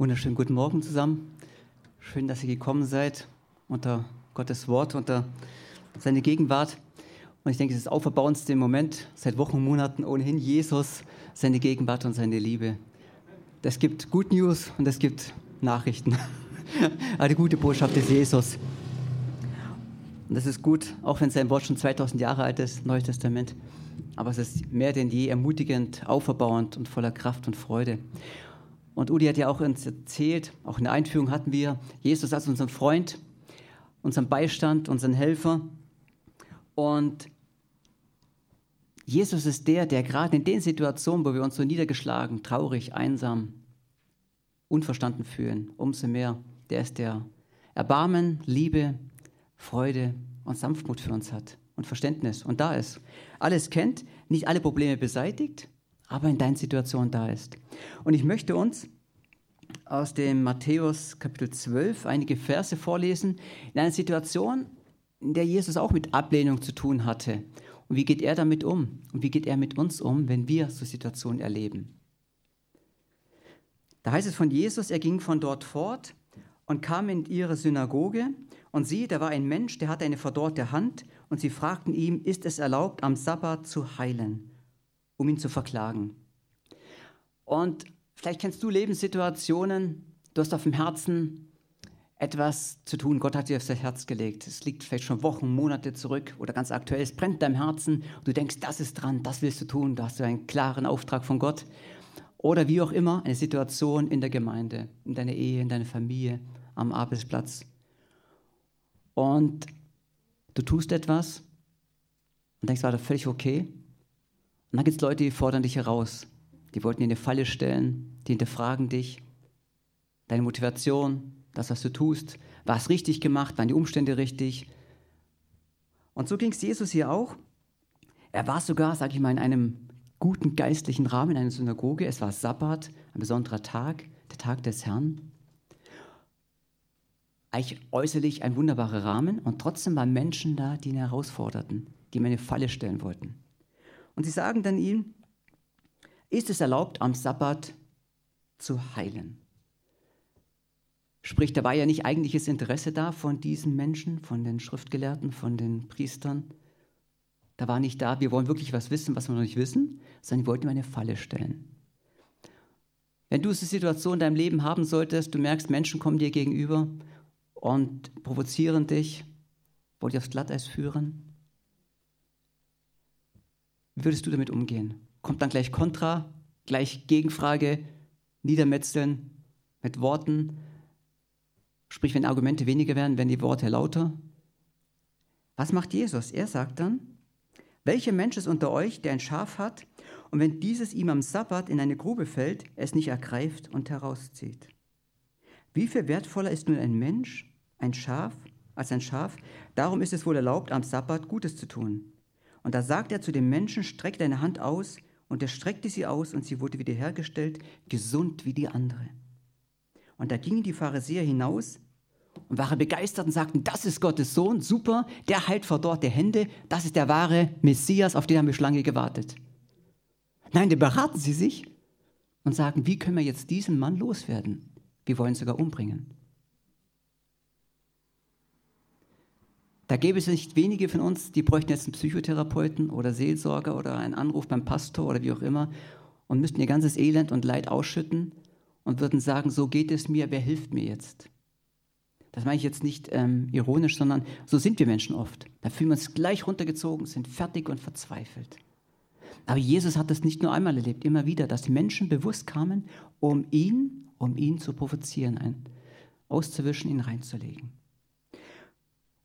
Wunderschönen guten Morgen zusammen. Schön, dass ihr gekommen seid unter Gottes Wort, unter seine Gegenwart. Und ich denke, es ist das auferbauendste Moment seit Wochen Monaten ohnehin Jesus, seine Gegenwart und seine Liebe. Es gibt Good News und es gibt Nachrichten. Die gute Botschaft ist Jesus. Und das ist gut, auch wenn sein Wort schon 2000 Jahre alt ist, Neues Testament. Aber es ist mehr denn je ermutigend, auferbauend und voller Kraft und Freude. Und Udi hat ja auch uns erzählt, auch in der Einführung hatten wir Jesus als unseren Freund, unseren Beistand, unseren Helfer. Und Jesus ist der, der gerade in den Situationen, wo wir uns so niedergeschlagen, traurig, einsam, unverstanden fühlen, umso mehr, der ist der Erbarmen, Liebe, Freude und Sanftmut für uns hat und Verständnis und da ist. Alles kennt, nicht alle Probleme beseitigt, aber in deiner Situation da ist. Und ich möchte uns aus dem Matthäus Kapitel 12 einige Verse vorlesen, in einer Situation, in der Jesus auch mit Ablehnung zu tun hatte. Und wie geht er damit um? Und wie geht er mit uns um, wenn wir so Situationen erleben? Da heißt es von Jesus, er ging von dort fort und kam in ihre Synagoge. Und siehe, da war ein Mensch, der hatte eine verdorrte Hand. Und sie fragten ihm, ist es erlaubt, am Sabbat zu heilen? Um ihn zu verklagen. Und vielleicht kennst du Lebenssituationen, du hast auf dem Herzen etwas zu tun. Gott hat dir auf das Herz gelegt. Es liegt vielleicht schon Wochen, Monate zurück oder ganz aktuell. Es brennt deinem Herzen. Du denkst, das ist dran, das willst du tun. Da hast du einen klaren Auftrag von Gott. Oder wie auch immer, eine Situation in der Gemeinde, in deiner Ehe, in deiner Familie, am Arbeitsplatz. Und du tust etwas und denkst, war das völlig okay. Und dann gibt es Leute, die fordern dich heraus. Die wollten dir eine Falle stellen, die hinterfragen dich, deine Motivation, das, was du tust. War es richtig gemacht? Waren die Umstände richtig? Und so ging es Jesus hier auch. Er war sogar, sage ich mal, in einem guten geistlichen Rahmen, in einer Synagoge. Es war Sabbat, ein besonderer Tag, der Tag des Herrn. Eigentlich äußerlich ein wunderbarer Rahmen und trotzdem waren Menschen da, die ihn herausforderten, die ihm eine Falle stellen wollten. Und sie sagen dann ihm, ist es erlaubt, am Sabbat zu heilen? Sprich, da war ja nicht eigentliches Interesse da von diesen Menschen, von den Schriftgelehrten, von den Priestern. Da war nicht da, wir wollen wirklich was wissen, was wir noch nicht wissen, sondern die wollten ihm eine Falle stellen. Wenn du diese Situation in deinem Leben haben solltest, du merkst, Menschen kommen dir gegenüber und provozieren dich, wollen dich aufs Glatteis führen, würdest du damit umgehen? Kommt dann gleich Kontra, gleich Gegenfrage, Niedermetzeln mit Worten? Sprich, wenn Argumente weniger werden, werden die Worte lauter? Was macht Jesus? Er sagt dann, welcher Mensch ist unter euch, der ein Schaf hat, und wenn dieses ihm am Sabbat in eine Grube fällt, es nicht ergreift und herauszieht? Wie viel wertvoller ist nun ein Mensch, ein Schaf, als ein Schaf? Darum ist es wohl erlaubt, am Sabbat Gutes zu tun. Und da sagt er zu dem Menschen, streck deine Hand aus. Und er streckte sie aus und sie wurde wiederhergestellt, gesund wie die andere. Und da gingen die Pharisäer hinaus und waren begeistert und sagten, das ist Gottes Sohn, super, der heilt verdorrte Hände, das ist der wahre Messias, auf den haben wir Schlange gewartet. Nein, da beraten sie sich und sagen, wie können wir jetzt diesen Mann loswerden? Wir wollen ihn sogar umbringen. Da gäbe es nicht wenige von uns, die bräuchten jetzt einen Psychotherapeuten oder Seelsorger oder einen Anruf beim Pastor oder wie auch immer und müssten ihr ganzes Elend und Leid ausschütten und würden sagen, so geht es mir, wer hilft mir jetzt? Das meine ich jetzt nicht ähm, ironisch, sondern so sind wir Menschen oft. Da fühlen wir uns gleich runtergezogen, sind fertig und verzweifelt. Aber Jesus hat das nicht nur einmal erlebt, immer wieder, dass Menschen bewusst kamen, um ihn, um ihn zu provozieren, ein, auszuwischen, ihn reinzulegen.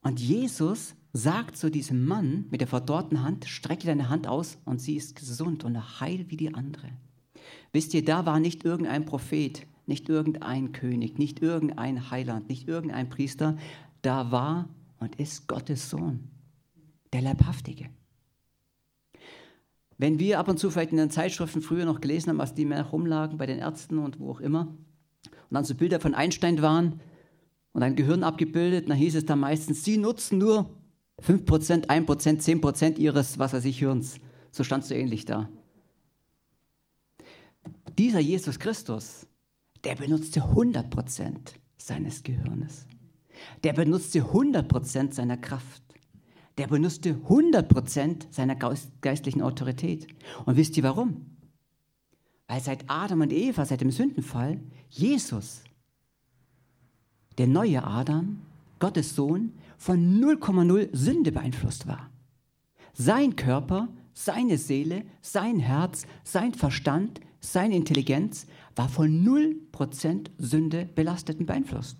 Und Jesus sagt zu diesem Mann mit der verdorrten Hand, strecke deine Hand aus und sie ist gesund und heil wie die andere. Wisst ihr, da war nicht irgendein Prophet, nicht irgendein König, nicht irgendein Heiland, nicht irgendein Priester, da war und ist Gottes Sohn, der Leibhaftige. Wenn wir ab und zu vielleicht in den Zeitschriften früher noch gelesen haben, was die mehr rumlagen bei den Ärzten und wo auch immer, und dann so Bilder von Einstein waren, und ein Gehirn abgebildet. dann hieß es dann meistens, Sie nutzen nur 5%, 1%, 10% Ihres, was weiß ich, Hirns. So standst du ähnlich da. Dieser Jesus Christus, der benutzte 100% seines Gehirnes. Der benutzte 100% seiner Kraft. Der benutzte 100% seiner geistlichen Autorität. Und wisst ihr warum? Weil seit Adam und Eva, seit dem Sündenfall, Jesus, der neue Adam, Gottes Sohn, von 0,0 Sünde beeinflusst war. Sein Körper, seine Seele, sein Herz, sein Verstand, seine Intelligenz war von 0% Sünde belastet und beeinflusst.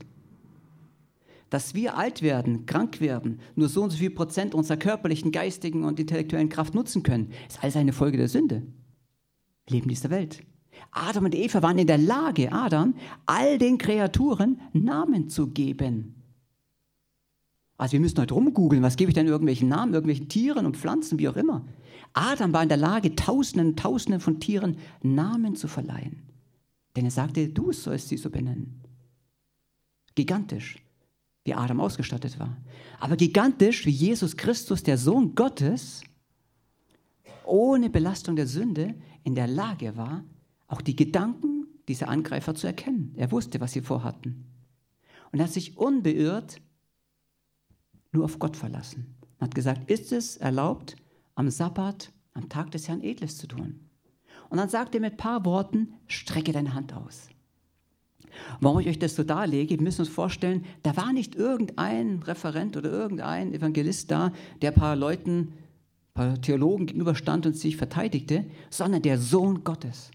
Dass wir alt werden, krank werden, nur so und so viel Prozent unserer körperlichen, geistigen und intellektuellen Kraft nutzen können, ist alles eine Folge der Sünde. Leben dieser Welt. Adam und Eva waren in der Lage, Adam, all den Kreaturen Namen zu geben. Also wir müssen heute rumgoogeln, was gebe ich denn irgendwelchen Namen, irgendwelchen Tieren und Pflanzen, wie auch immer. Adam war in der Lage, Tausenden, Tausenden von Tieren Namen zu verleihen. Denn er sagte, du sollst sie so benennen. Gigantisch, wie Adam ausgestattet war. Aber gigantisch, wie Jesus Christus, der Sohn Gottes, ohne Belastung der Sünde in der Lage war, auch die Gedanken dieser Angreifer zu erkennen. Er wusste, was sie vorhatten. Und er hat sich unbeirrt nur auf Gott verlassen. Er hat gesagt, ist es erlaubt, am Sabbat, am Tag des Herrn Edles zu tun? Und dann sagt er mit ein paar Worten, strecke deine Hand aus. Warum ich euch das so darlege, wir müssen uns vorstellen, da war nicht irgendein Referent oder irgendein Evangelist da, der ein paar Leuten, ein paar Theologen gegenüberstand und sich verteidigte, sondern der Sohn Gottes,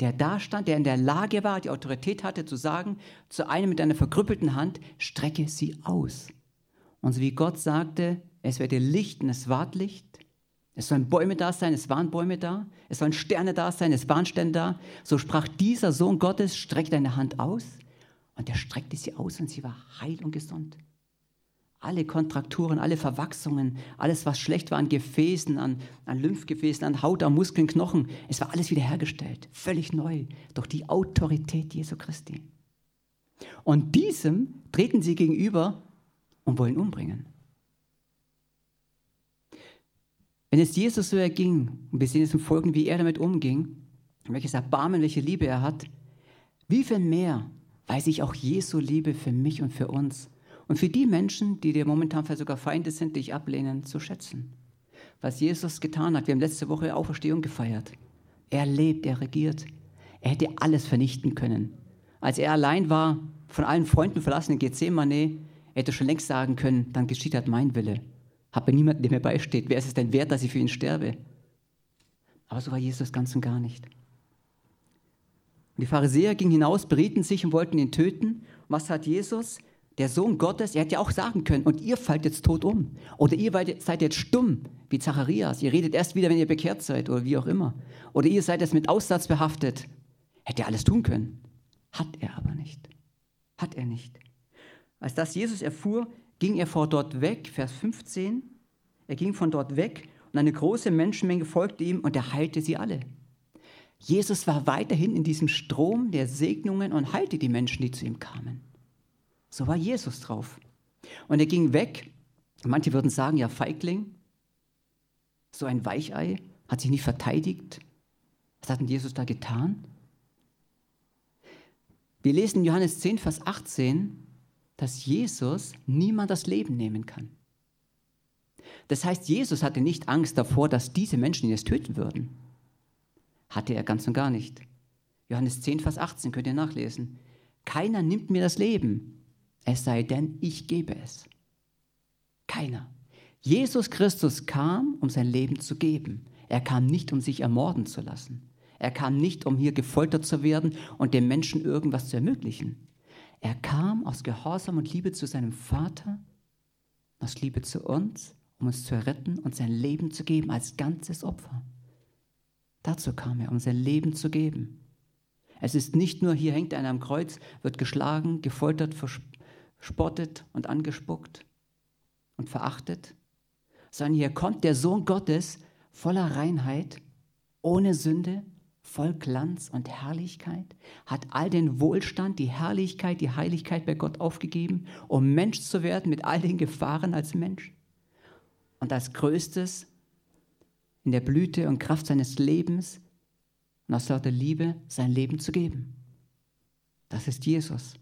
der da stand, der in der Lage war, die Autorität hatte zu sagen, zu einem mit einer verkrüppelten Hand, strecke sie aus. Und so wie Gott sagte, es werde Licht und es ward Licht, es sollen Bäume da sein, es waren Bäume da, es sollen Sterne da sein, es waren Sterne da, so sprach dieser Sohn Gottes, streck deine Hand aus. Und er streckte sie aus und sie war heil und gesund. Alle Kontrakturen, alle Verwachsungen, alles, was schlecht war an Gefäßen, an, an Lymphgefäßen, an Haut, an Muskeln, Knochen, es war alles wiederhergestellt, völlig neu, durch die Autorität Jesu Christi. Und diesem treten sie gegenüber und wollen umbringen. Wenn es Jesus so erging, und wir sehen es im Folgen, wie er damit umging, welches Erbarmen, welche Liebe er hat, wie viel mehr weiß ich auch Jesu Liebe für mich und für uns und für die Menschen, die dir momentan vielleicht sogar Feinde sind, dich ablehnen, zu schätzen. Was Jesus getan hat, wir haben letzte Woche Auferstehung gefeiert. Er lebt, er regiert. Er hätte alles vernichten können. Als er allein war, von allen Freunden verlassen in Gethsemane, er hätte schon längst sagen können, dann geschieht halt mein Wille. Habe niemanden, der mir beisteht. Wer ist es denn wert, dass ich für ihn sterbe? Aber so war Jesus ganz und gar nicht. Und die Pharisäer gingen hinaus, berieten sich und wollten ihn töten. Und was hat Jesus? Der Sohn Gottes, er hätte ja auch sagen können, und ihr fallt jetzt tot um. Oder ihr seid jetzt stumm, wie Zacharias. Ihr redet erst wieder, wenn ihr bekehrt seid, oder wie auch immer. Oder ihr seid jetzt mit Aussatz behaftet. Hätte er alles tun können. Hat er aber nicht. Hat er nicht. Als das Jesus erfuhr, ging er vor dort weg, Vers 15. Er ging von dort weg und eine große Menschenmenge folgte ihm und er heilte sie alle. Jesus war weiterhin in diesem Strom der Segnungen und heilte die Menschen, die zu ihm kamen. So war Jesus drauf. Und er ging weg. Manche würden sagen, ja, Feigling, so ein Weichei, hat sich nicht verteidigt. Was hat denn Jesus da getan? Wir lesen in Johannes 10, Vers 18, dass Jesus niemand das Leben nehmen kann. Das heißt, Jesus hatte nicht Angst davor, dass diese Menschen ihn jetzt töten würden. Hatte er ganz und gar nicht. Johannes 10, Vers 18 könnt ihr nachlesen. Keiner nimmt mir das Leben, es sei denn, ich gebe es. Keiner. Jesus Christus kam, um sein Leben zu geben. Er kam nicht, um sich ermorden zu lassen. Er kam nicht, um hier gefoltert zu werden und dem Menschen irgendwas zu ermöglichen. Er kam aus Gehorsam und Liebe zu seinem Vater, aus Liebe zu uns, um uns zu retten und sein Leben zu geben als ganzes Opfer. Dazu kam er, um sein Leben zu geben. Es ist nicht nur, hier hängt einer am Kreuz, wird geschlagen, gefoltert, verspottet und angespuckt und verachtet, sondern hier kommt der Sohn Gottes voller Reinheit, ohne Sünde, voll Glanz und Herrlichkeit, hat all den Wohlstand, die Herrlichkeit, die Heiligkeit bei Gott aufgegeben, um Mensch zu werden mit all den Gefahren als Mensch. Und als Größtes in der Blüte und Kraft seines Lebens und aus lauter Liebe sein Leben zu geben. Das ist Jesus.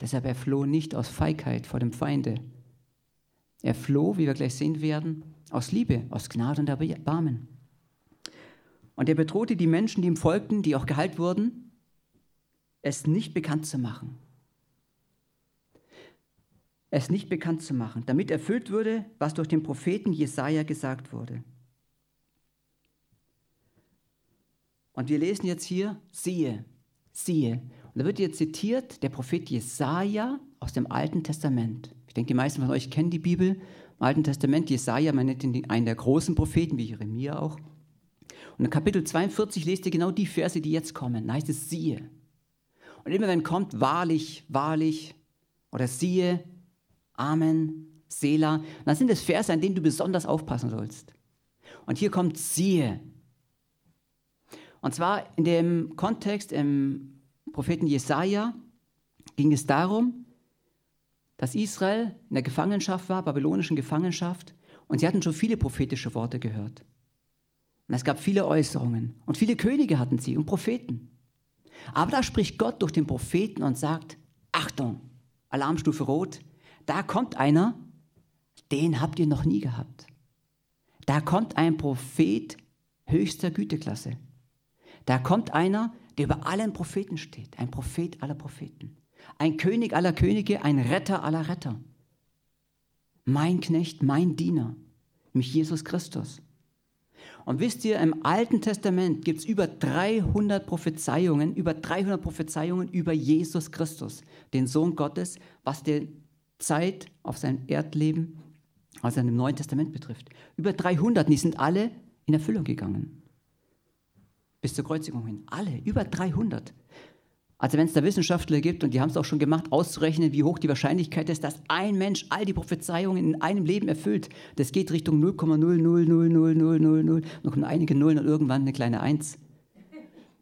Deshalb er floh nicht aus Feigheit vor dem Feinde. Er floh, wie wir gleich sehen werden, aus Liebe, aus Gnade und Erbarmen. Und er bedrohte die Menschen, die ihm folgten, die auch geheilt wurden, es nicht bekannt zu machen. Es nicht bekannt zu machen, damit erfüllt würde, was durch den Propheten Jesaja gesagt wurde. Und wir lesen jetzt hier, siehe, siehe. Und da wird jetzt zitiert der Prophet Jesaja aus dem Alten Testament. Ich denke, die meisten von euch kennen die Bibel. Im Alten Testament, Jesaja, man nennt ihn einen der großen Propheten, wie Jeremia auch. Und in Kapitel 42 lest ihr genau die Verse, die jetzt kommen. Da heißt es siehe. Und immer wenn kommt wahrlich, wahrlich oder siehe, Amen, Sela, dann sind es Verse, an denen du besonders aufpassen sollst. Und hier kommt siehe. Und zwar in dem Kontext im Propheten Jesaja ging es darum, dass Israel in der Gefangenschaft war, babylonischen Gefangenschaft, und sie hatten schon viele prophetische Worte gehört. Und es gab viele Äußerungen und viele Könige hatten sie und Propheten. Aber da spricht Gott durch den Propheten und sagt, Achtung, Alarmstufe rot, da kommt einer, den habt ihr noch nie gehabt. Da kommt ein Prophet höchster Güteklasse. Da kommt einer, der über allen Propheten steht, ein Prophet aller Propheten, ein König aller Könige, ein Retter aller Retter. Mein Knecht, mein Diener, mich Jesus Christus. Und wisst ihr, im Alten Testament gibt es über 300 Prophezeiungen, über 300 Prophezeiungen über Jesus Christus, den Sohn Gottes, was die Zeit auf sein Erdleben, er im Neuen Testament betrifft. Über 300, die sind alle in Erfüllung gegangen. Bis zur Kreuzigung hin. Alle, über 300. Also wenn es da Wissenschaftler gibt, und die haben es auch schon gemacht, auszurechnen, wie hoch die Wahrscheinlichkeit ist, dass ein Mensch all die Prophezeiungen in einem Leben erfüllt, das geht Richtung 0,0000000, noch einige Nullen und irgendwann eine kleine Eins.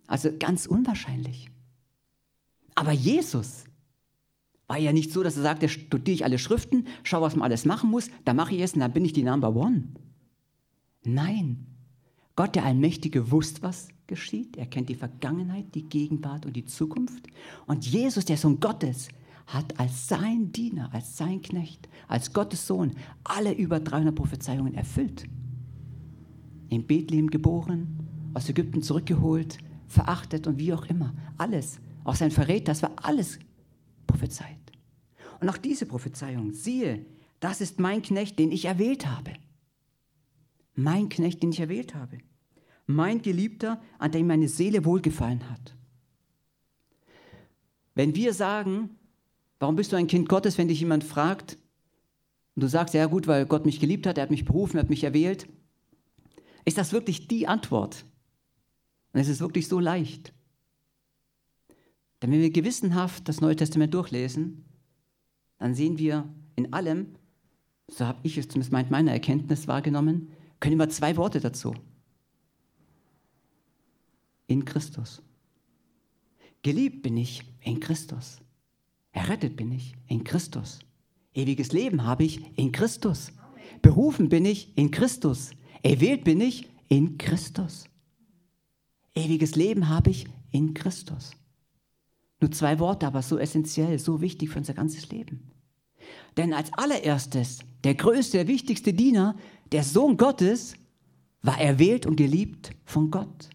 Also ganz unwahrscheinlich. Aber Jesus war ja nicht so, dass er sagte, studiere ich alle Schriften, schau, was man alles machen muss, dann mache ich es und dann bin ich die Number One. Nein, Gott, der Allmächtige, wusste, was geschieht. Er kennt die Vergangenheit, die Gegenwart und die Zukunft. Und Jesus, der Sohn Gottes, hat als sein Diener, als sein Knecht, als Gottes Sohn alle über 300 Prophezeiungen erfüllt. In Bethlehem geboren, aus Ägypten zurückgeholt, verachtet und wie auch immer. Alles. Auch sein Verräter, das war alles prophezeit. Und auch diese Prophezeiung, siehe, das ist mein Knecht, den ich erwählt habe. Mein Knecht, den ich erwählt habe mein Geliebter, an dem meine Seele wohlgefallen hat. Wenn wir sagen, warum bist du ein Kind Gottes, wenn dich jemand fragt, und du sagst, ja gut, weil Gott mich geliebt hat, er hat mich berufen, er hat mich erwählt, ist das wirklich die Antwort? Und es ist wirklich so leicht. Denn wenn wir gewissenhaft das Neue Testament durchlesen, dann sehen wir in allem, so habe ich es zumindest meiner Erkenntnis wahrgenommen, können immer zwei Worte dazu in Christus. Geliebt bin ich in Christus. Errettet bin ich in Christus. Ewiges Leben habe ich in Christus. Berufen bin ich in Christus. Erwählt bin ich in Christus. Ewiges Leben habe ich in Christus. Nur zwei Worte, aber so essentiell, so wichtig für unser ganzes Leben. Denn als allererstes, der größte, der wichtigste Diener, der Sohn Gottes, war erwählt und geliebt von Gott.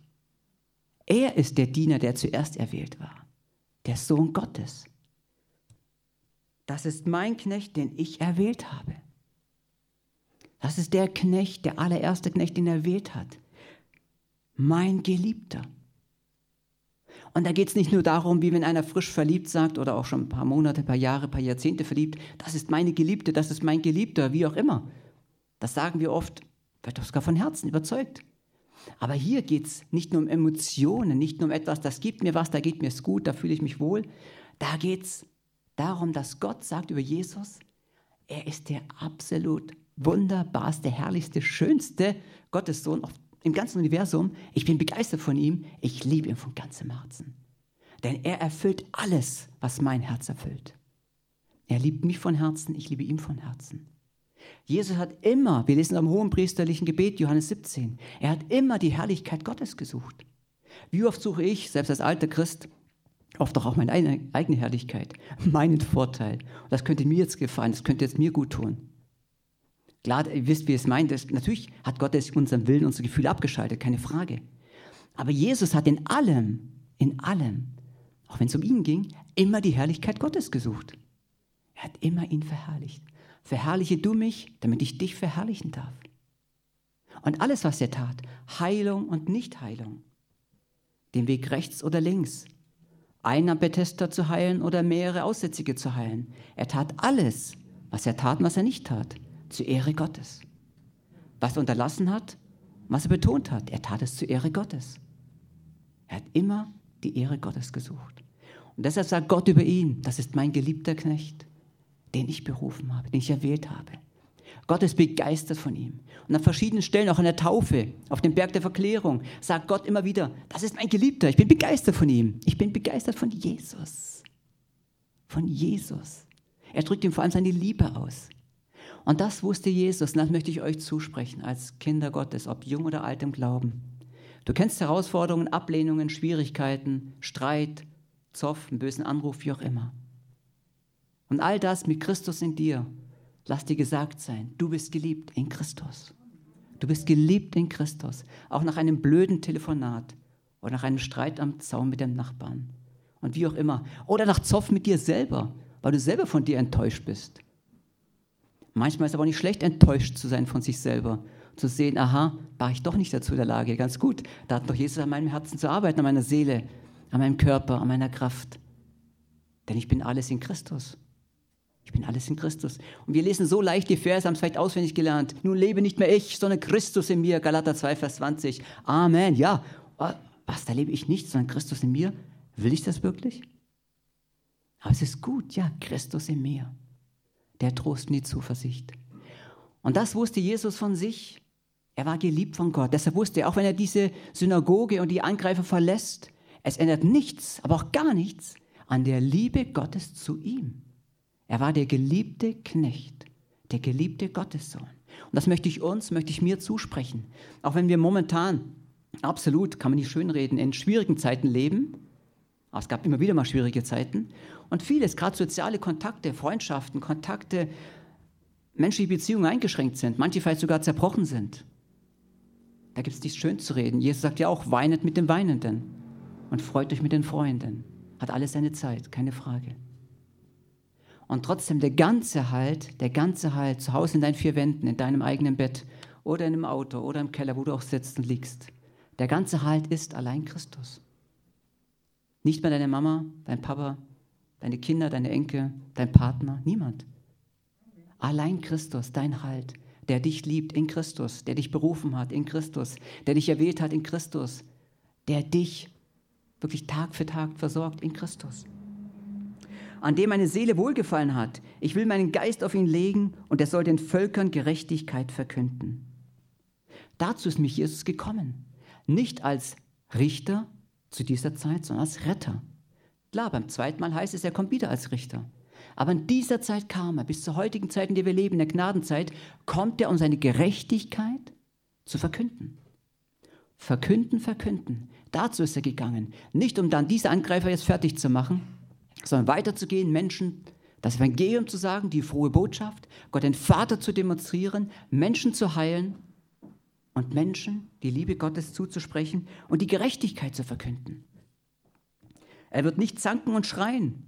Er ist der Diener, der zuerst erwählt war, der Sohn Gottes. Das ist mein Knecht, den ich erwählt habe. Das ist der Knecht, der allererste Knecht, den er erwählt hat. Mein Geliebter. Und da geht es nicht nur darum, wie wenn einer frisch verliebt sagt oder auch schon ein paar Monate, ein paar Jahre, ein paar Jahrzehnte verliebt, das ist meine Geliebte, das ist mein Geliebter, wie auch immer. Das sagen wir oft, wird doch sogar von Herzen überzeugt. Aber hier geht es nicht nur um Emotionen, nicht nur um etwas, das gibt mir was, da geht mir es gut, da fühle ich mich wohl. Da geht es darum, dass Gott sagt über Jesus, er ist der absolut wunderbarste, herrlichste, schönste Gottessohn im ganzen Universum. Ich bin begeistert von ihm, ich liebe ihn von ganzem Herzen. Denn er erfüllt alles, was mein Herz erfüllt. Er liebt mich von Herzen, ich liebe ihn von Herzen. Jesus hat immer, wir lesen am hohen priesterlichen Gebet, Johannes 17, er hat immer die Herrlichkeit Gottes gesucht. Wie oft suche ich, selbst als alter Christ, Oft auch meine eigene Herrlichkeit, meinen Vorteil. Das könnte mir jetzt gefallen, das könnte jetzt mir gut tun. Klar, ihr wisst, wie es meint. Das, natürlich hat Gott unseren Willen, unsere Gefühle abgeschaltet, keine Frage. Aber Jesus hat in allem, in allem, auch wenn es um ihn ging, immer die Herrlichkeit Gottes gesucht. Er hat immer ihn verherrlicht. Verherrliche du mich, damit ich dich verherrlichen darf. Und alles, was er tat, Heilung und Nichtheilung, den Weg rechts oder links, einen am Bethesda zu heilen oder mehrere Aussätzige zu heilen. Er tat alles, was er tat und was er nicht tat, zur Ehre Gottes. Was er unterlassen hat, was er betont hat, er tat es zur Ehre Gottes. Er hat immer die Ehre Gottes gesucht. Und deshalb sagt Gott über ihn, das ist mein geliebter Knecht, den ich berufen habe, den ich erwählt habe. Gott ist begeistert von ihm. Und an verschiedenen Stellen, auch in der Taufe, auf dem Berg der Verklärung, sagt Gott immer wieder, das ist mein Geliebter, ich bin begeistert von ihm. Ich bin begeistert von Jesus. Von Jesus. Er drückt ihm vor allem seine Liebe aus. Und das wusste Jesus, und das möchte ich euch zusprechen, als Kinder Gottes, ob jung oder alt im Glauben. Du kennst Herausforderungen, Ablehnungen, Schwierigkeiten, Streit, Zoff, einen bösen Anruf, wie auch immer. Und all das mit Christus in dir Lass dir gesagt sein, du bist geliebt in Christus. Du bist geliebt in Christus, auch nach einem blöden Telefonat oder nach einem Streit am Zaun mit dem Nachbarn und wie auch immer. Oder nach Zoff mit dir selber, weil du selber von dir enttäuscht bist. Manchmal ist es aber nicht schlecht, enttäuscht zu sein von sich selber. Zu sehen, aha, war ich doch nicht dazu in der Lage. Ganz gut, da hat doch Jesus an meinem Herzen zu arbeiten, an meiner Seele, an meinem Körper, an meiner Kraft. Denn ich bin alles in Christus. Ich bin alles in Christus. Und wir lesen so leicht die Verse, haben es vielleicht auswendig gelernt. Nun lebe nicht mehr ich, sondern Christus in mir. Galater 2, Vers 20. Amen. Ja, oh, was, da lebe ich nicht, sondern Christus in mir. Will ich das wirklich? Aber es ist gut, ja, Christus in mir. Der Trost und die Zuversicht. Und das wusste Jesus von sich. Er war geliebt von Gott. Deshalb wusste er, auch wenn er diese Synagoge und die Angreifer verlässt, es ändert nichts, aber auch gar nichts an der Liebe Gottes zu ihm. Er war der geliebte Knecht, der geliebte Gottessohn. Und das möchte ich uns, möchte ich mir zusprechen. Auch wenn wir momentan, absolut, kann man nicht schönreden, in schwierigen Zeiten leben. Aber es gab immer wieder mal schwierige Zeiten. Und vieles, gerade soziale Kontakte, Freundschaften, Kontakte, menschliche Beziehungen eingeschränkt sind, manche vielleicht sogar zerbrochen sind. Da gibt es nichts schön zu reden. Jesus sagt ja auch, weinet mit den Weinenden und freut euch mit den Freunden. Hat alles seine Zeit, keine Frage. Und trotzdem der ganze Halt, der ganze Halt zu Hause in deinen vier Wänden, in deinem eigenen Bett oder in einem Auto oder im Keller, wo du auch sitzt und liegst, der ganze Halt ist allein Christus. Nicht mehr deine Mama, dein Papa, deine Kinder, deine Enkel, dein Partner, niemand. Allein Christus, dein Halt, der dich liebt in Christus, der dich berufen hat in Christus, der dich erwählt hat in Christus, der dich wirklich Tag für Tag versorgt in Christus an dem meine Seele wohlgefallen hat. Ich will meinen Geist auf ihn legen und er soll den Völkern Gerechtigkeit verkünden. Dazu ist mich Jesus gekommen. Nicht als Richter zu dieser Zeit, sondern als Retter. Klar, beim zweiten Mal heißt es, er kommt wieder als Richter. Aber in dieser Zeit kam er, bis zur heutigen Zeit, in der wir leben, in der Gnadenzeit, kommt er, um seine Gerechtigkeit zu verkünden. Verkünden, verkünden. Dazu ist er gegangen. Nicht, um dann diese Angreifer jetzt fertig zu machen, sondern weiterzugehen, Menschen das Evangelium zu sagen, die frohe Botschaft, Gott den Vater zu demonstrieren, Menschen zu heilen und Menschen die Liebe Gottes zuzusprechen und die Gerechtigkeit zu verkünden. Er wird nicht zanken und schreien.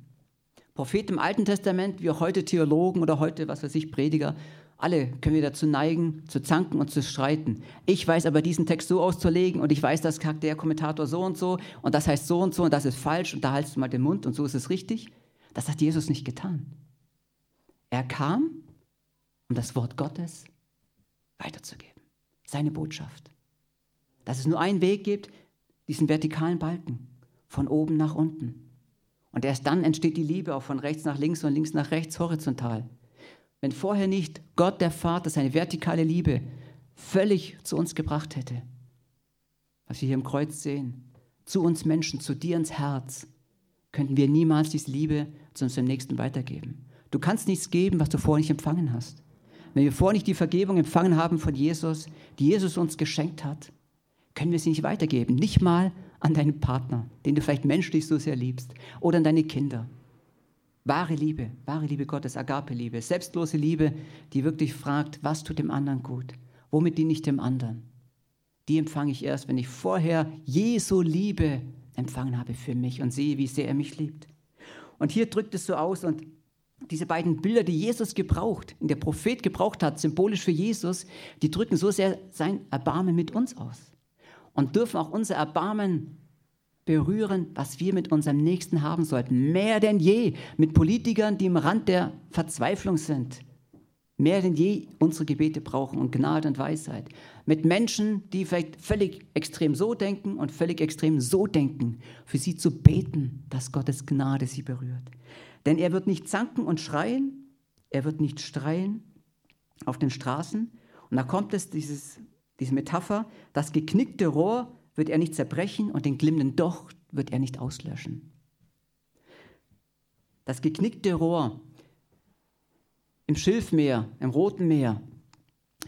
Prophet im Alten Testament, wie auch heute Theologen oder heute, was weiß ich, Prediger, alle können wir dazu neigen, zu zanken und zu streiten. Ich weiß aber diesen Text so auszulegen und ich weiß, das sagt der Kommentator so und so und das heißt so und so und das ist falsch und da haltst du mal den Mund und so ist es richtig. Das hat Jesus nicht getan. Er kam, um das Wort Gottes weiterzugeben. Seine Botschaft. Dass es nur einen Weg gibt, diesen vertikalen Balken, von oben nach unten. Und erst dann entsteht die Liebe auch von rechts nach links und links nach rechts horizontal. Wenn vorher nicht Gott der Vater seine vertikale Liebe völlig zu uns gebracht hätte, was wir hier im Kreuz sehen, zu uns Menschen, zu dir ins Herz, könnten wir niemals diese Liebe zu unserem Nächsten weitergeben. Du kannst nichts geben, was du vorher nicht empfangen hast. Wenn wir vorher nicht die Vergebung empfangen haben von Jesus, die Jesus uns geschenkt hat, können wir sie nicht weitergeben. Nicht mal an deinen Partner, den du vielleicht menschlich so sehr liebst, oder an deine Kinder. Wahre Liebe, wahre Liebe Gottes, Agape-Liebe, selbstlose Liebe, die wirklich fragt, was tut dem anderen gut? Womit diene ich dem anderen? Die empfange ich erst, wenn ich vorher Jesu Liebe empfangen habe für mich und sehe, wie sehr er mich liebt. Und hier drückt es so aus und diese beiden Bilder, die Jesus gebraucht, der Prophet gebraucht hat, symbolisch für Jesus, die drücken so sehr sein Erbarmen mit uns aus und dürfen auch unser Erbarmen berühren, was wir mit unserem Nächsten haben sollten. Mehr denn je mit Politikern, die im Rand der Verzweiflung sind. Mehr denn je unsere Gebete brauchen und Gnade und Weisheit. Mit Menschen, die vielleicht völlig extrem so denken und völlig extrem so denken, für sie zu beten, dass Gottes Gnade sie berührt. Denn er wird nicht zanken und schreien, er wird nicht streien auf den Straßen. Und da kommt es, dieses, diese Metapher, das geknickte Rohr wird er nicht zerbrechen und den glimmenden Docht wird er nicht auslöschen. Das geknickte Rohr im Schilfmeer, im Roten Meer,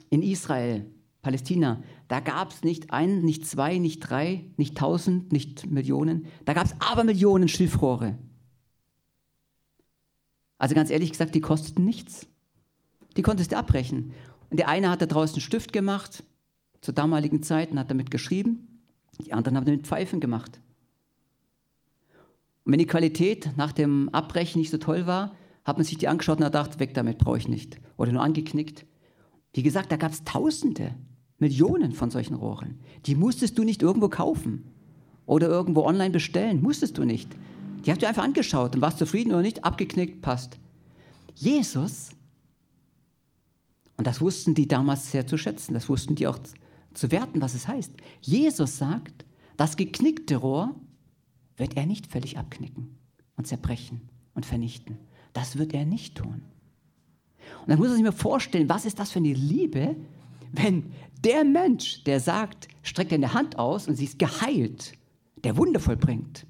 in Israel, Palästina, da gab es nicht ein, nicht zwei, nicht drei, nicht tausend, nicht Millionen, da gab es aber Millionen Schilfrohre. Also ganz ehrlich gesagt, die kosteten nichts. Die konntest du abbrechen. Und der eine hat da draußen einen Stift gemacht, zur damaligen Zeit, und hat damit geschrieben. Die anderen haben damit Pfeifen gemacht. Und wenn die Qualität nach dem Abbrechen nicht so toll war, hat man sich die angeschaut und gedacht, weg damit, brauche ich nicht. Oder nur angeknickt. Wie gesagt, da gab es Tausende, Millionen von solchen Rohren. Die musstest du nicht irgendwo kaufen oder irgendwo online bestellen. Musstest du nicht. Die hast du einfach angeschaut und warst zufrieden oder nicht, abgeknickt, passt. Jesus, und das wussten die damals sehr zu schätzen, das wussten die auch zu werten, was es heißt. Jesus sagt, das geknickte Rohr wird er nicht völlig abknicken und zerbrechen und vernichten. Das wird er nicht tun. Und dann muss man sich mir vorstellen, was ist das für eine Liebe, wenn der Mensch, der sagt, streckt eine Hand aus und sie ist geheilt, der Wunder vollbringt,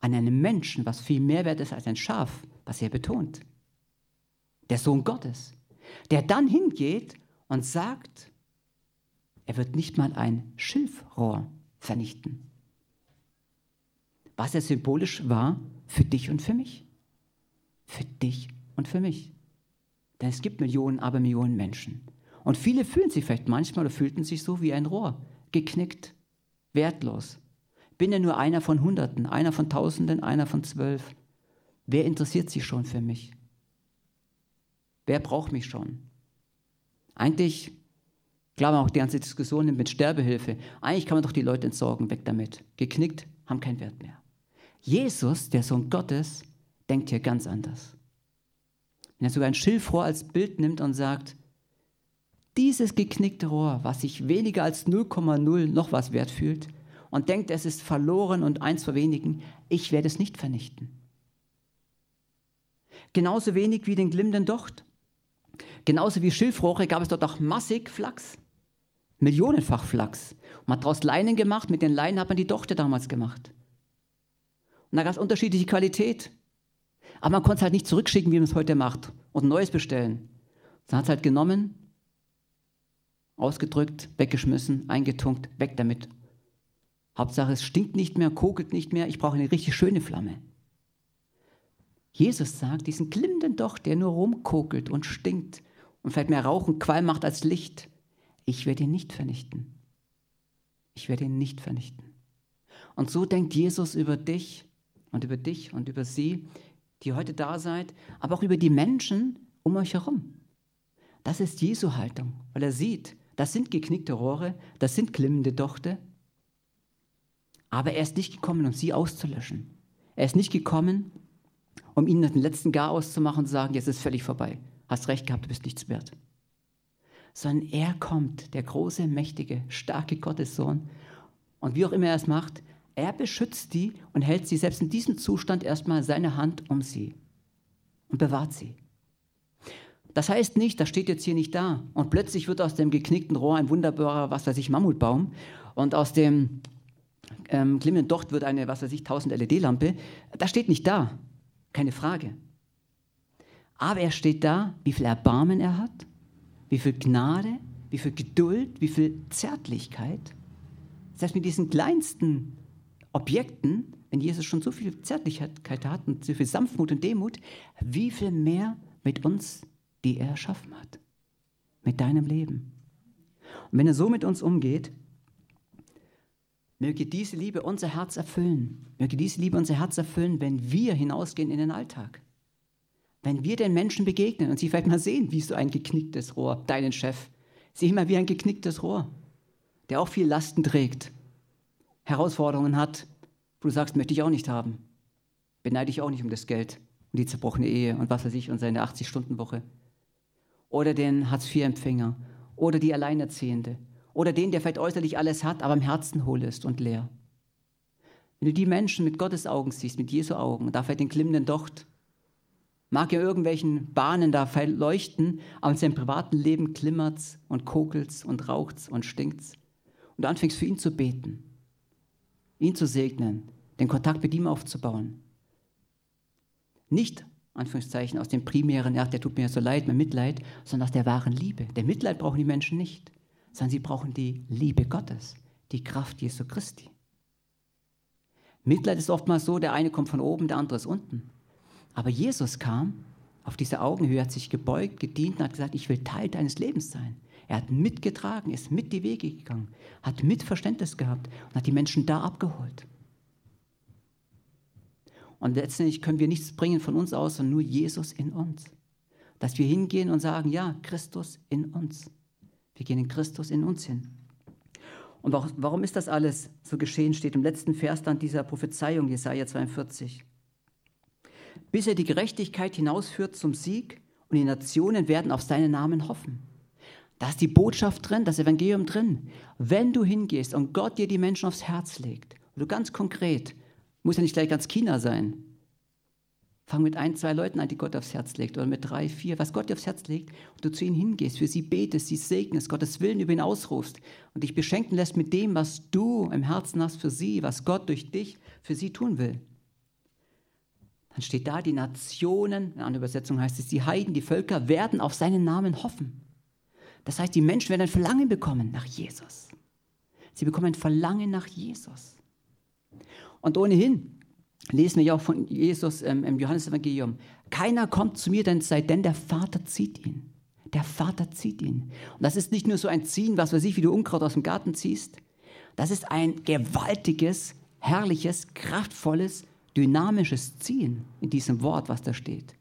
an einem Menschen, was viel mehr wert ist als ein Schaf, was er betont. Der Sohn Gottes, der dann hingeht und sagt, er wird nicht mal ein Schilfrohr vernichten. Was er symbolisch war für dich und für mich. Für dich und für mich. Denn es gibt Millionen, aber Millionen Menschen. Und viele fühlen sich vielleicht manchmal oder fühlten sich so wie ein Rohr, geknickt, wertlos, bin ja nur einer von Hunderten, einer von Tausenden, einer von zwölf. Wer interessiert sich schon für mich? Wer braucht mich schon? Eigentlich, klar, auch die ganze Diskussion mit Sterbehilfe. Eigentlich kann man doch die Leute entsorgen, weg damit. Geknickt, haben keinen Wert mehr. Jesus, der Sohn Gottes, denkt hier ganz anders. Wenn er sogar ein Schilfrohr als Bild nimmt und sagt, dieses geknickte Rohr, was sich weniger als 0,0 noch was wert fühlt, und denkt, es ist verloren und eins vor wenigen, ich werde es nicht vernichten. Genauso wenig wie den glimmenden Docht. Genauso wie Schilfrohre gab es dort auch massig Flachs. Millionenfach Flachs. Man hat daraus Leinen gemacht, mit den Leinen hat man die Dochte damals gemacht. Und da gab es unterschiedliche Qualität. Aber man konnte es halt nicht zurückschicken, wie man es heute macht, und ein neues bestellen. Dann hat es halt genommen, ausgedrückt, weggeschmissen, eingetunkt, weg damit. Hauptsache, es stinkt nicht mehr, kokelt nicht mehr, ich brauche eine richtig schöne Flamme. Jesus sagt, diesen glimmenden Docht, der nur rumkokelt und stinkt und vielleicht mehr Rauch und Qualm macht als Licht, ich werde ihn nicht vernichten. Ich werde ihn nicht vernichten. Und so denkt Jesus über dich und über dich und über sie, die heute da seid, aber auch über die Menschen um euch herum. Das ist Jesu Haltung, weil er sieht, das sind geknickte Rohre, das sind glimmende Dochte, aber er ist nicht gekommen, um sie auszulöschen. Er ist nicht gekommen, um ihnen den letzten Gar auszumachen und zu sagen, jetzt ist völlig vorbei. Hast recht gehabt, du bist nichts wert. Sondern er kommt, der große, mächtige, starke Gottessohn. Und wie auch immer er es macht, er beschützt die und hält sie selbst in diesem Zustand erstmal seine Hand um sie und bewahrt sie. Das heißt nicht, das steht jetzt hier nicht da. Und plötzlich wird aus dem geknickten Rohr ein wunderbarer, was weiß ich, Mammutbaum. Und aus dem ähm, glimmenden Docht wird eine, was weiß ich, 1000 LED-Lampe. Das steht nicht da, keine Frage. Aber er steht da, wie viel Erbarmen er hat, wie viel Gnade, wie viel Geduld, wie viel Zärtlichkeit, Selbst mit diesen kleinsten Objekten, wenn Jesus schon so viel Zärtlichkeit hat und so viel Sanftmut und Demut, wie viel mehr mit uns, die er erschaffen hat, mit deinem Leben. Und wenn er so mit uns umgeht, möge diese Liebe unser Herz erfüllen. Möge diese Liebe unser Herz erfüllen, wenn wir hinausgehen in den Alltag. Wenn wir den Menschen begegnen und sie vielleicht mal sehen, wie so ein geknicktes Rohr, deinen Chef, sieh mal wie ein geknicktes Rohr, der auch viel Lasten trägt, Herausforderungen hat, wo du sagst, möchte ich auch nicht haben. Beneide ich auch nicht um das Geld und die zerbrochene Ehe und was weiß ich und seine 80-Stunden-Woche. Oder den Hartz-IV-Empfänger oder die Alleinerziehende oder den, der vielleicht äußerlich alles hat, aber im Herzen hohl ist und leer. Wenn du die Menschen mit Gottes Augen siehst, mit Jesu Augen, da vielleicht den glimmenden Docht, mag ja irgendwelchen Bahnen da leuchten, aber in seinem privaten Leben klimmert's und kokelt's und raucht's und stinkt's. Und du anfängst für ihn zu beten, ihn zu segnen, den Kontakt mit ihm aufzubauen. Nicht, Anführungszeichen, aus dem primären, ja, der tut mir so leid, mein Mitleid, sondern aus der wahren Liebe. Der Mitleid brauchen die Menschen nicht, sondern sie brauchen die Liebe Gottes, die Kraft Jesu Christi. Mitleid ist oftmals so, der eine kommt von oben, der andere ist unten. Aber Jesus kam auf diese Augenhöhe, hat sich gebeugt, gedient und hat gesagt, ich will Teil deines Lebens sein. Er hat mitgetragen, ist mit die Wege gegangen, hat mit Verständnis gehabt und hat die Menschen da abgeholt. Und letztendlich können wir nichts bringen von uns aus, sondern nur Jesus in uns. Dass wir hingehen und sagen, ja, Christus in uns. Wir gehen in Christus in uns hin. Und warum ist das alles so geschehen, steht im letzten Vers dann dieser Prophezeiung, Jesaja 42 bis er die Gerechtigkeit hinausführt zum Sieg und die Nationen werden auf seinen Namen hoffen. Da ist die Botschaft drin, das Evangelium drin. Wenn du hingehst und Gott dir die Menschen aufs Herz legt, und du ganz konkret, muss ja nicht gleich ganz China sein, fang mit ein, zwei Leuten an, die Gott aufs Herz legt, oder mit drei, vier, was Gott dir aufs Herz legt, und du zu ihnen hingehst, für sie betest, sie segnest, Gottes Willen über ihn ausrufst und dich beschenken lässt mit dem, was du im Herzen hast für sie, was Gott durch dich für sie tun will dann steht da, die Nationen, in einer Übersetzung heißt es, die Heiden, die Völker werden auf seinen Namen hoffen. Das heißt, die Menschen werden ein Verlangen bekommen nach Jesus. Sie bekommen ein Verlangen nach Jesus. Und ohnehin lesen wir ja auch von Jesus ähm, im Johannesevangelium, keiner kommt zu mir, denn sei denn der Vater zieht ihn. Der Vater zieht ihn. Und das ist nicht nur so ein Ziehen, was weiß ich, wie du Unkraut aus dem Garten ziehst. Das ist ein gewaltiges, herrliches, kraftvolles, dynamisches Ziehen in diesem Wort, was da steht.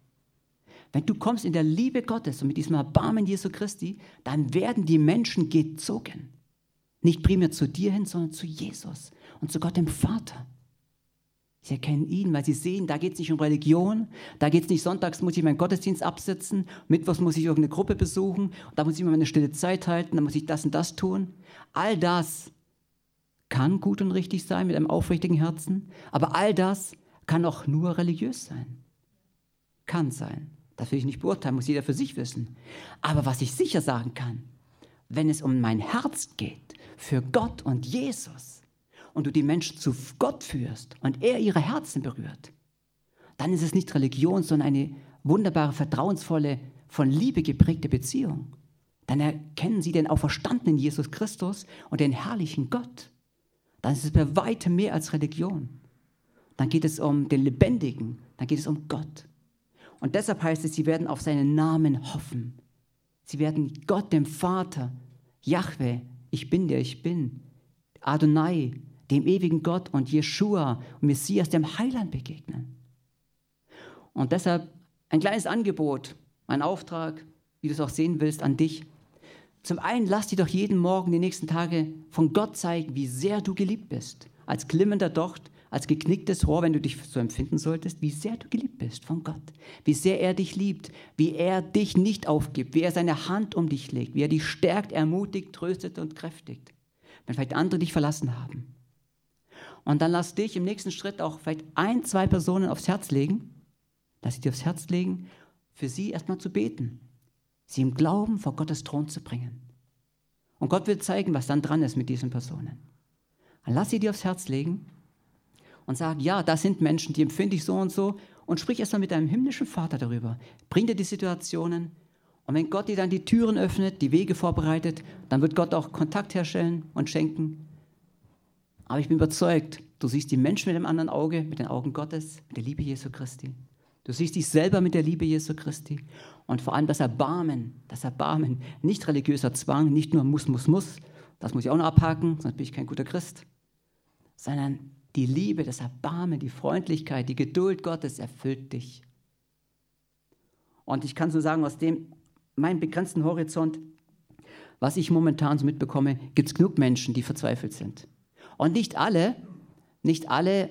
Wenn du kommst in der Liebe Gottes und mit diesem Erbarmen Jesu Christi, dann werden die Menschen gezogen. Nicht primär zu dir hin, sondern zu Jesus und zu Gott dem Vater. Sie erkennen ihn, weil sie sehen, da geht es nicht um Religion, da geht es nicht, sonntags muss ich meinen Gottesdienst absitzen, mittwochs muss ich irgendeine Gruppe besuchen, da muss ich immer meine stille Zeit halten, da muss ich das und das tun. All das kann gut und richtig sein mit einem aufrichtigen Herzen, aber all das kann auch nur religiös sein. Kann sein. Das will ich nicht beurteilen, muss jeder für sich wissen. Aber was ich sicher sagen kann, wenn es um mein Herz geht, für Gott und Jesus, und du die Menschen zu Gott führst und er ihre Herzen berührt, dann ist es nicht Religion, sondern eine wunderbare, vertrauensvolle, von Liebe geprägte Beziehung. Dann erkennen sie den auferstandenen Jesus Christus und den herrlichen Gott dann ist es bei weitem mehr als Religion. Dann geht es um den Lebendigen, dann geht es um Gott. Und deshalb heißt es, sie werden auf seinen Namen hoffen. Sie werden Gott, dem Vater, Yahweh, ich bin der ich bin, Adonai, dem ewigen Gott und Jeshua, Messias, dem Heiland begegnen. Und deshalb ein kleines Angebot, ein Auftrag, wie du es auch sehen willst, an dich. Zum einen lass dir doch jeden Morgen die nächsten Tage von Gott zeigen, wie sehr du geliebt bist. Als glimmender Docht, als geknicktes Rohr, wenn du dich so empfinden solltest, wie sehr du geliebt bist von Gott. Wie sehr er dich liebt, wie er dich nicht aufgibt, wie er seine Hand um dich legt, wie er dich stärkt, ermutigt, tröstet und kräftigt. Wenn vielleicht andere dich verlassen haben. Und dann lass dich im nächsten Schritt auch vielleicht ein, zwei Personen aufs Herz legen, lass sie dir aufs Herz legen, für sie erstmal zu beten sie im Glauben vor Gottes Thron zu bringen. Und Gott will zeigen, was dann dran ist mit diesen Personen. Dann lass sie dir aufs Herz legen und sag, ja, das sind Menschen, die empfinde ich so und so und sprich erstmal mit deinem himmlischen Vater darüber. Bring dir die Situationen und wenn Gott dir dann die Türen öffnet, die Wege vorbereitet, dann wird Gott auch Kontakt herstellen und schenken. Aber ich bin überzeugt, du siehst die Menschen mit dem anderen Auge, mit den Augen Gottes, mit der Liebe Jesu Christi. Du siehst dich selber mit der Liebe Jesu Christi und vor allem das Erbarmen, das Erbarmen, nicht religiöser Zwang, nicht nur muss, muss, muss, das muss ich auch noch abhaken, sonst bin ich kein guter Christ, sondern die Liebe, das Erbarmen, die Freundlichkeit, die Geduld Gottes erfüllt dich. Und ich kann so sagen, aus dem meinem begrenzten Horizont, was ich momentan so mitbekomme, gibt es genug Menschen, die verzweifelt sind. Und nicht alle, nicht alle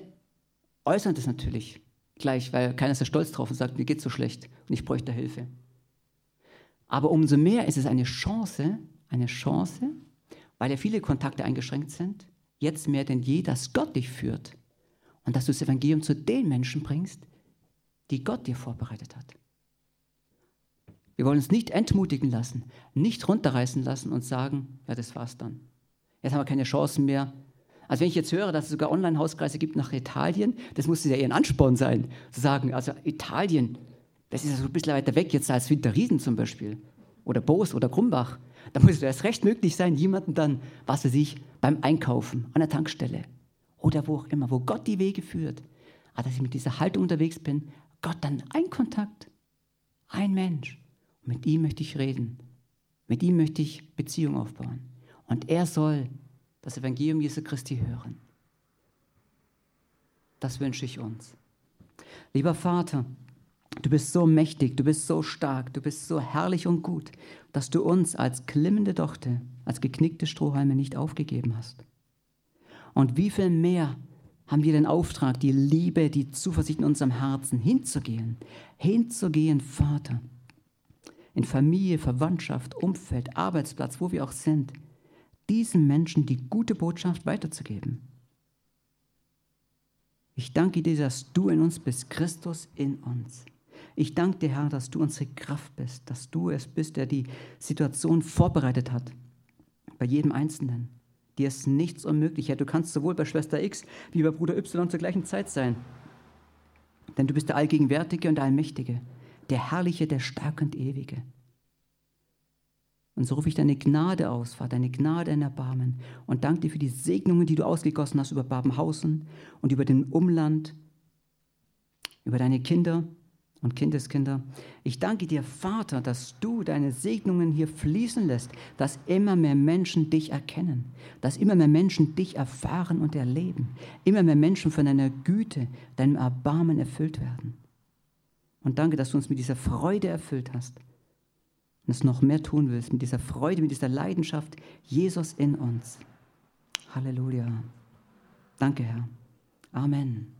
äußern das natürlich gleich, weil keiner ist ja stolz drauf und sagt, mir geht's so schlecht und ich bräuchte Hilfe. Aber umso mehr ist es eine Chance, eine Chance, weil ja viele Kontakte eingeschränkt sind, jetzt mehr denn je, dass Gott dich führt und dass du das Evangelium zu den Menschen bringst, die Gott dir vorbereitet hat. Wir wollen uns nicht entmutigen lassen, nicht runterreißen lassen und sagen, ja, das war's dann. Jetzt haben wir keine Chancen mehr, also wenn ich jetzt höre, dass es sogar Online-Hauskreise gibt nach Italien, das muss ja eher ein Ansporn sein, zu sagen, also Italien, das ist ja so ein bisschen weiter weg jetzt als Winterriesen zum Beispiel oder Boos oder Krumbach. Da muss es erst recht möglich sein, jemanden dann, was weiß ich, beim Einkaufen, an der Tankstelle oder wo auch immer, wo Gott die Wege führt, aber dass ich mit dieser Haltung unterwegs bin, Gott dann ein Kontakt, ein Mensch. Und mit ihm möchte ich reden. Mit ihm möchte ich Beziehung aufbauen. Und er soll das Evangelium Jesu Christi hören. Das wünsche ich uns. Lieber Vater, du bist so mächtig, du bist so stark, du bist so herrlich und gut, dass du uns als klimmende Dochte, als geknickte Strohhalme nicht aufgegeben hast. Und wie viel mehr haben wir den Auftrag, die Liebe, die Zuversicht in unserem Herzen hinzugehen, hinzugehen, Vater, in Familie, Verwandtschaft, Umfeld, Arbeitsplatz, wo wir auch sind, diesen Menschen die gute Botschaft weiterzugeben. Ich danke dir, dass du in uns bist, Christus in uns. Ich danke dir, Herr, dass du unsere Kraft bist, dass du es bist, der die Situation vorbereitet hat, bei jedem Einzelnen. Dir ist nichts unmöglich. Ja, du kannst sowohl bei Schwester X wie bei Bruder Y zur gleichen Zeit sein. Denn du bist der Allgegenwärtige und Allmächtige, der Herrliche, der Starke und Ewige. Und so rufe ich deine Gnade aus, Vater, deine Gnade in Erbarmen. Und danke dir für die Segnungen, die du ausgegossen hast über Babenhausen und über den Umland, über deine Kinder und Kindeskinder. Ich danke dir, Vater, dass du deine Segnungen hier fließen lässt, dass immer mehr Menschen dich erkennen, dass immer mehr Menschen dich erfahren und erleben, immer mehr Menschen von deiner Güte, deinem Erbarmen erfüllt werden. Und danke, dass du uns mit dieser Freude erfüllt hast und es noch mehr tun willst, mit dieser Freude, mit dieser Leidenschaft, Jesus in uns. Halleluja. Danke, Herr. Amen.